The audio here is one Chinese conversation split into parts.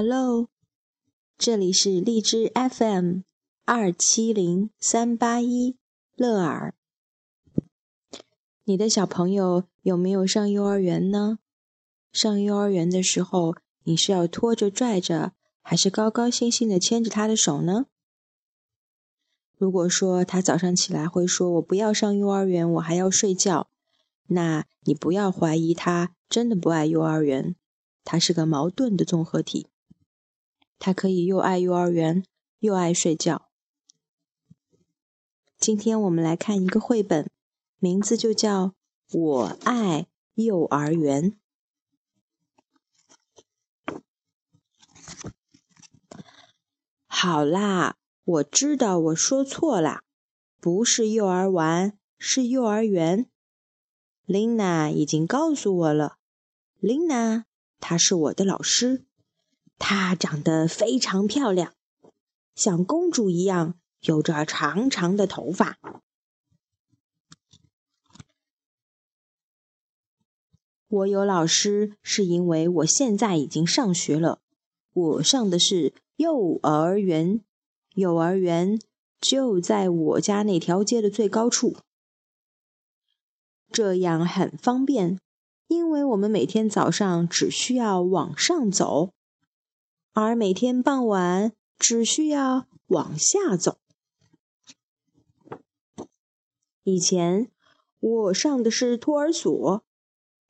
Hello，这里是荔枝 FM 二七零三八一乐尔。你的小朋友有没有上幼儿园呢？上幼儿园的时候，你是要拖着拽着，还是高高兴兴的牵着他的手呢？如果说他早上起来会说“我不要上幼儿园，我还要睡觉”，那你不要怀疑他真的不爱幼儿园，他是个矛盾的综合体。他可以又爱幼儿园，又爱睡觉。今天我们来看一个绘本，名字就叫《我爱幼儿园》。好啦，我知道我说错啦，不是幼儿园，是幼儿园。琳娜已经告诉我了，琳娜，她是我的老师。她长得非常漂亮，像公主一样，有着长长的头发。我有老师，是因为我现在已经上学了。我上的是幼儿园，幼儿园就在我家那条街的最高处，这样很方便，因为我们每天早上只需要往上走。而每天傍晚只需要往下走。以前我上的是托儿所，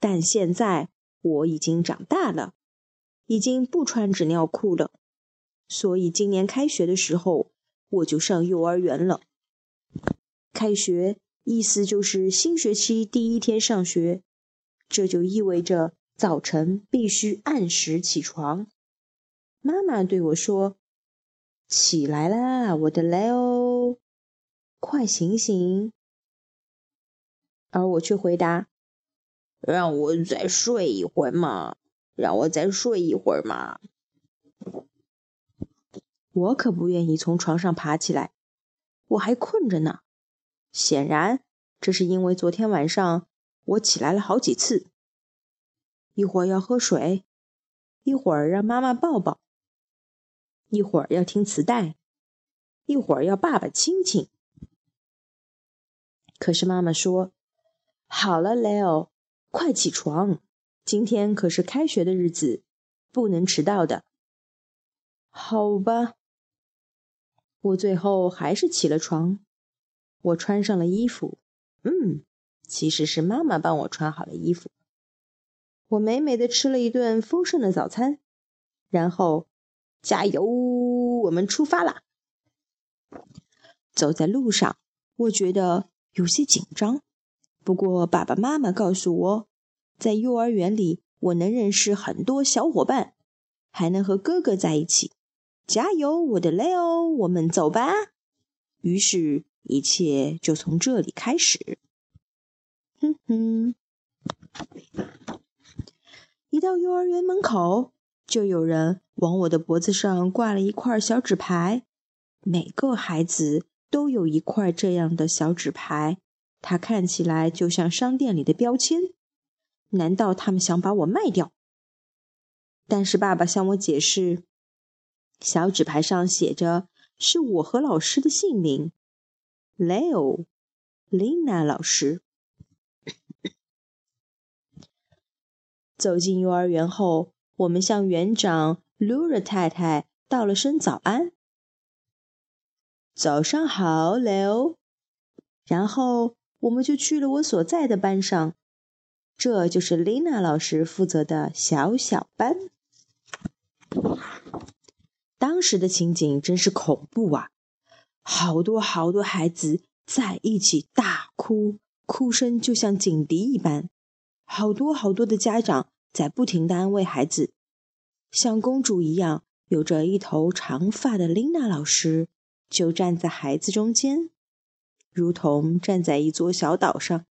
但现在我已经长大了，已经不穿纸尿裤了，所以今年开学的时候我就上幼儿园了。开学意思就是新学期第一天上学，这就意味着早晨必须按时起床。妈妈对我说：“起来啦，我的 Leo，快醒醒！”而我却回答：“让我再睡一会儿嘛，让我再睡一会儿嘛。”我可不愿意从床上爬起来，我还困着呢。显然，这是因为昨天晚上我起来了好几次，一会儿要喝水，一会儿让妈妈抱抱。一会儿要听磁带，一会儿要爸爸亲亲。可是妈妈说：“好了，Leo，快起床，今天可是开学的日子，不能迟到的。”好吧，我最后还是起了床。我穿上了衣服，嗯，其实是妈妈帮我穿好了衣服。我美美的吃了一顿丰盛的早餐，然后。加油！我们出发啦！走在路上，我觉得有些紧张。不过爸爸妈妈告诉我，在幼儿园里，我能认识很多小伙伴，还能和哥哥在一起。加油，我的 Leo！我们走吧。于是，一切就从这里开始。哼哼，一到幼儿园门口。就有人往我的脖子上挂了一块小纸牌，每个孩子都有一块这样的小纸牌，它看起来就像商店里的标签。难道他们想把我卖掉？但是爸爸向我解释，小纸牌上写着是我和老师的姓名，Leo，Lina 老师。走进幼儿园后。我们向园长 Lura 太太道了声早安，早上好，Leo。然后我们就去了我所在的班上，这就是 Lina 老师负责的小小班。当时的情景真是恐怖啊！好多好多孩子在一起大哭，哭声就像警笛一般。好多好多的家长。在不停的安慰孩子，像公主一样有着一头长发的琳娜老师就站在孩子中间，如同站在一座小岛上。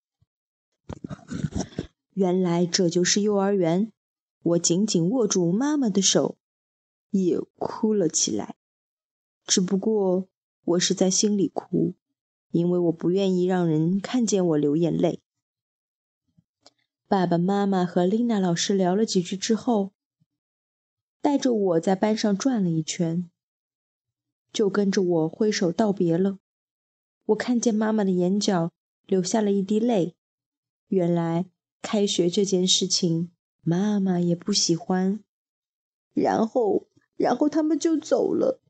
原来这就是幼儿园。我紧紧握住妈妈的手，也哭了起来。只不过我是在心里哭，因为我不愿意让人看见我流眼泪。爸爸妈妈和丽娜老师聊了几句之后，带着我在班上转了一圈，就跟着我挥手道别了。我看见妈妈的眼角流下了一滴泪，原来开学这件事情妈妈也不喜欢。然后，然后他们就走了。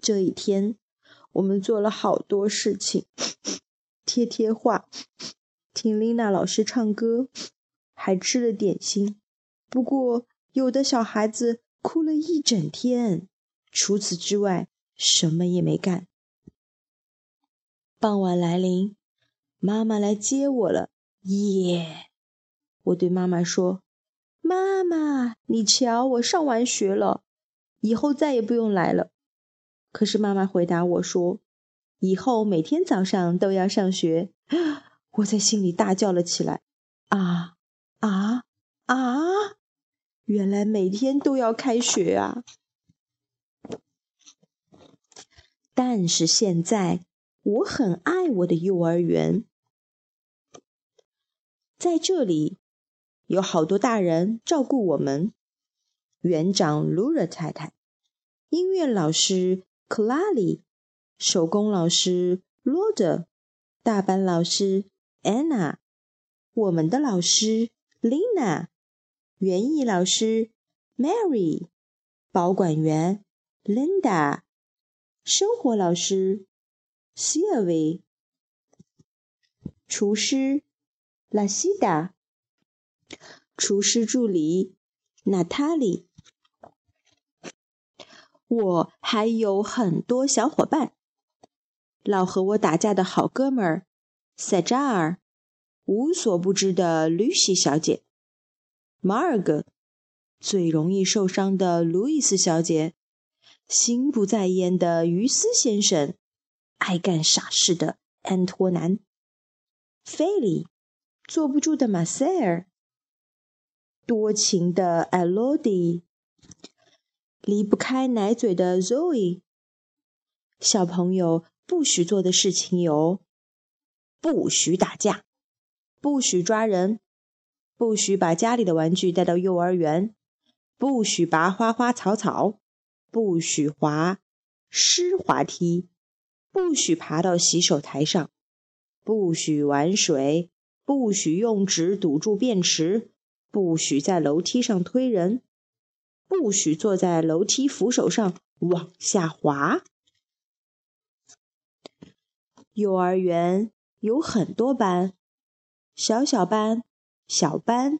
这一天，我们做了好多事情：贴贴画，听丽娜老师唱歌，还吃了点心。不过，有的小孩子哭了一整天。除此之外，什么也没干。傍晚来临，妈妈来接我了。耶！我对妈妈说：“妈妈，你瞧，我上完学了，以后再也不用来了。”可是妈妈回答我说：“以后每天早上都要上学。”我在心里大叫了起来：“啊啊啊！原来每天都要开学啊！”但是现在我很爱我的幼儿园，在这里有好多大人照顾我们：园长卢热太太，音乐老师。克拉里，手工老师罗德，大班老师安娜，我们的老师丽娜，园艺老师 Mary，保管员 Linda，生活老师 Sylvie，厨师 Lasida，厨师助理 Natalie。我还有很多小伙伴，老和我打架的好哥们儿塞扎尔，无所不知的吕西小姐，马尔格，最容易受伤的路易斯小姐，心不在焉的于斯先生，爱干傻事的安托南，菲利，坐不住的马塞尔，多情的艾洛迪。离不开奶嘴的 Zoe，小朋友不许做的事情有：不许打架，不许抓人，不许把家里的玩具带到幼儿园，不许拔花花草草，不许滑湿滑梯，不许爬到洗手台上，不许玩水，不许用纸堵住便池，不许在楼梯上推人。不许坐在楼梯扶手上往下滑。幼儿园有很多班，小小班、小班、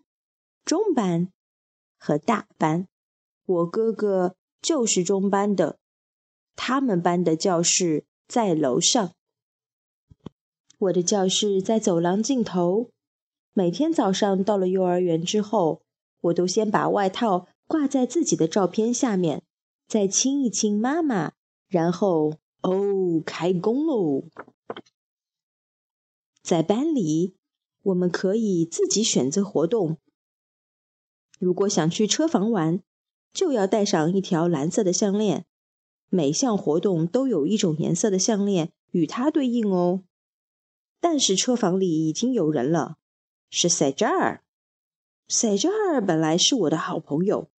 中班和大班。我哥哥就是中班的，他们班的教室在楼上。我的教室在走廊尽头。每天早上到了幼儿园之后，我都先把外套。挂在自己的照片下面，再亲一亲妈妈，然后哦，开工喽！在班里，我们可以自己选择活动。如果想去车房玩，就要带上一条蓝色的项链。每项活动都有一种颜色的项链与它对应哦。但是车房里已经有人了，是塞扎尔。塞扎尔本来是我的好朋友。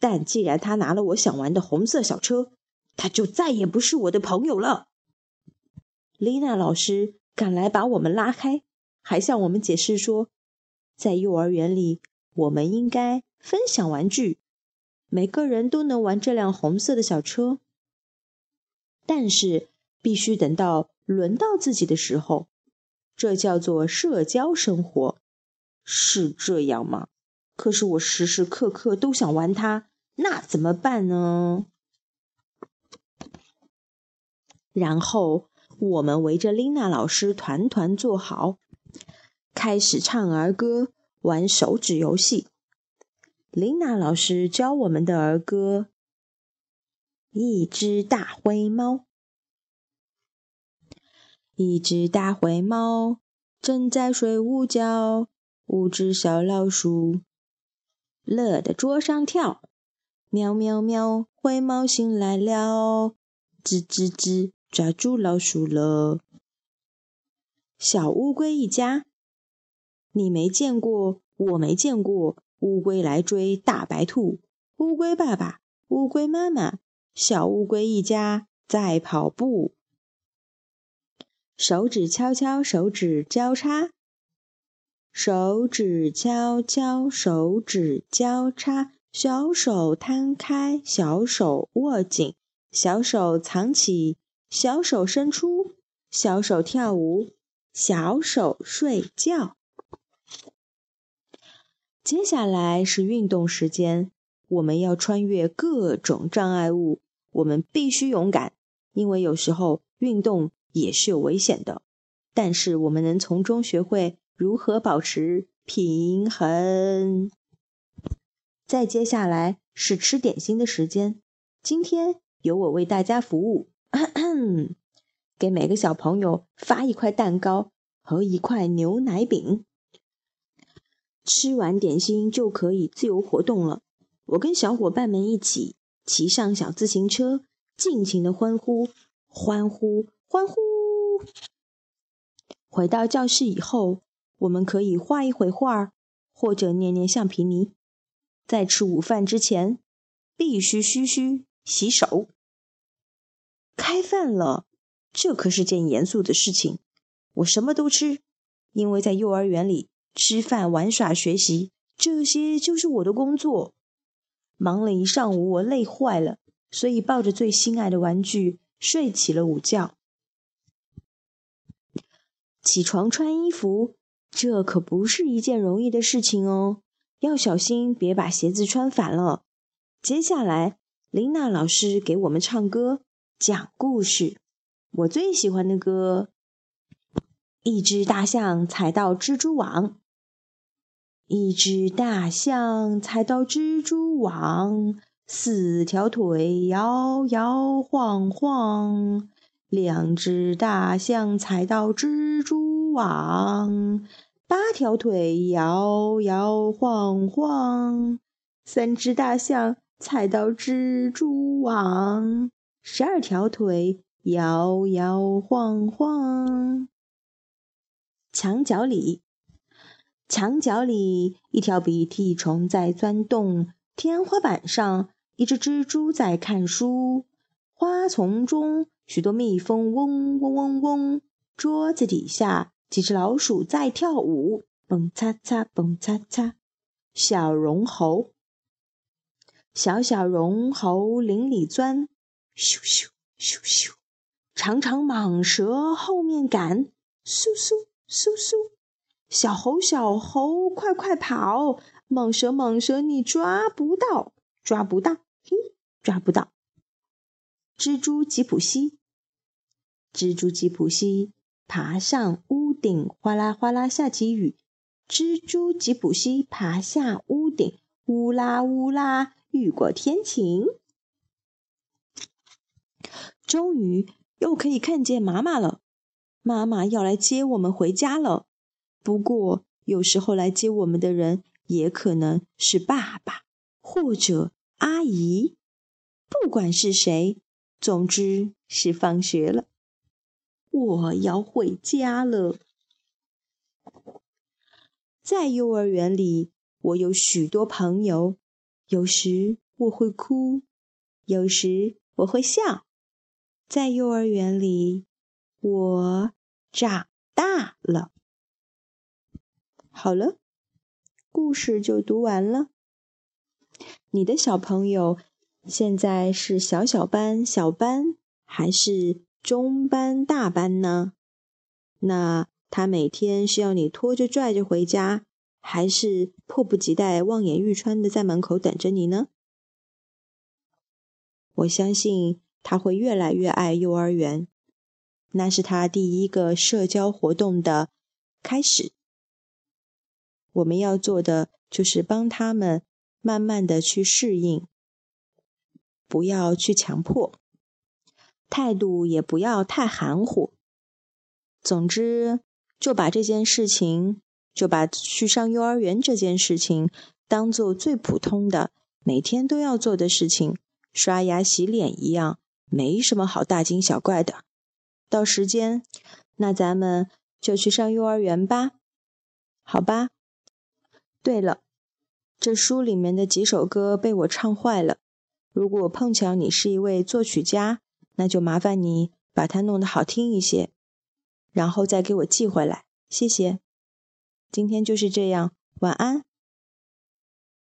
但既然他拿了我想玩的红色小车，他就再也不是我的朋友了。丽娜老师赶来把我们拉开，还向我们解释说，在幼儿园里我们应该分享玩具，每个人都能玩这辆红色的小车，但是必须等到轮到自己的时候，这叫做社交生活，是这样吗？可是我时时刻刻都想玩它。那怎么办呢？然后我们围着琳娜老师团团坐好，开始唱儿歌、玩手指游戏。琳娜老师教我们的儿歌：一只大灰猫，一只大灰猫正在睡午觉，五只小老鼠乐得桌上跳。喵喵喵！灰猫醒来了，吱吱吱，抓住老鼠了。小乌龟一家，你没见过，我没见过，乌龟来追大白兔，乌龟爸爸、乌龟妈妈、小乌龟一家在跑步。手指敲敲，手指交叉，手指敲敲，手指交叉，小手摊开，小手握紧，小手藏起，小手伸出，小手跳舞，小手睡觉。接下来是运动时间，我们要穿越各种障碍物，我们必须勇敢，因为有时候运动。也是有危险的，但是我们能从中学会如何保持平衡。再接下来是吃点心的时间，今天由我为大家服务，给每个小朋友发一块蛋糕和一块牛奶饼。吃完点心就可以自由活动了。我跟小伙伴们一起骑上小自行车，尽情的欢呼，欢呼。欢呼！回到教室以后，我们可以画一会画，或者捏捏橡皮泥。在吃午饭之前，必须嘘嘘洗手。开饭了，这可是件严肃的事情。我什么都吃，因为在幼儿园里，吃饭、玩耍、学习，这些就是我的工作。忙了一上午，我累坏了，所以抱着最心爱的玩具睡起了午觉。起床穿衣服，这可不是一件容易的事情哦，要小心别把鞋子穿反了。接下来，琳娜老师给我们唱歌、讲故事。我最喜欢的歌：一只大象踩到蜘蛛网，一只大象踩到蜘蛛网，四条腿摇摇晃晃。两只大象踩到蜘蛛网，八条腿摇摇晃晃；三只大象踩到蜘蛛网，十二条腿摇摇晃晃。墙角里，墙角里，一条鼻涕虫在钻洞；天花板上，一只蜘蛛在看书；花丛中。许多蜜蜂嗡嗡嗡嗡，桌子底下几只老鼠在跳舞，蹦擦擦，蹦擦擦。小绒猴，小小绒猴林里钻，咻咻咻咻。长长蟒蛇后面赶，嗖嗖嗖嗖。小猴小猴快快跑，蟒蛇蟒蛇你抓不到，抓不到，嘿，抓不到。蜘蛛吉普西，蜘蛛吉普西爬上屋顶，哗啦哗啦下起雨。蜘蛛吉普西爬下屋顶，乌啦乌啦雨过天晴。终于又可以看见妈妈了，妈妈要来接我们回家了。不过有时候来接我们的人也可能是爸爸或者阿姨，不管是谁。总之是放学了，我要回家了。在幼儿园里，我有许多朋友。有时我会哭，有时我会笑。在幼儿园里，我长大了。好了，故事就读完了。你的小朋友。现在是小小班、小班还是中班、大班呢？那他每天是要你拖着拽着回家，还是迫不及待、望眼欲穿的在门口等着你呢？我相信他会越来越爱幼儿园，那是他第一个社交活动的开始。我们要做的就是帮他们慢慢的去适应。不要去强迫，态度也不要太含糊。总之，就把这件事情，就把去上幼儿园这件事情当做最普通的、每天都要做的事情，刷牙洗脸一样，没什么好大惊小怪的。到时间，那咱们就去上幼儿园吧，好吧？对了。这书里面的几首歌被我唱坏了。如果碰巧你是一位作曲家，那就麻烦你把它弄得好听一些，然后再给我寄回来，谢谢。今天就是这样，晚安。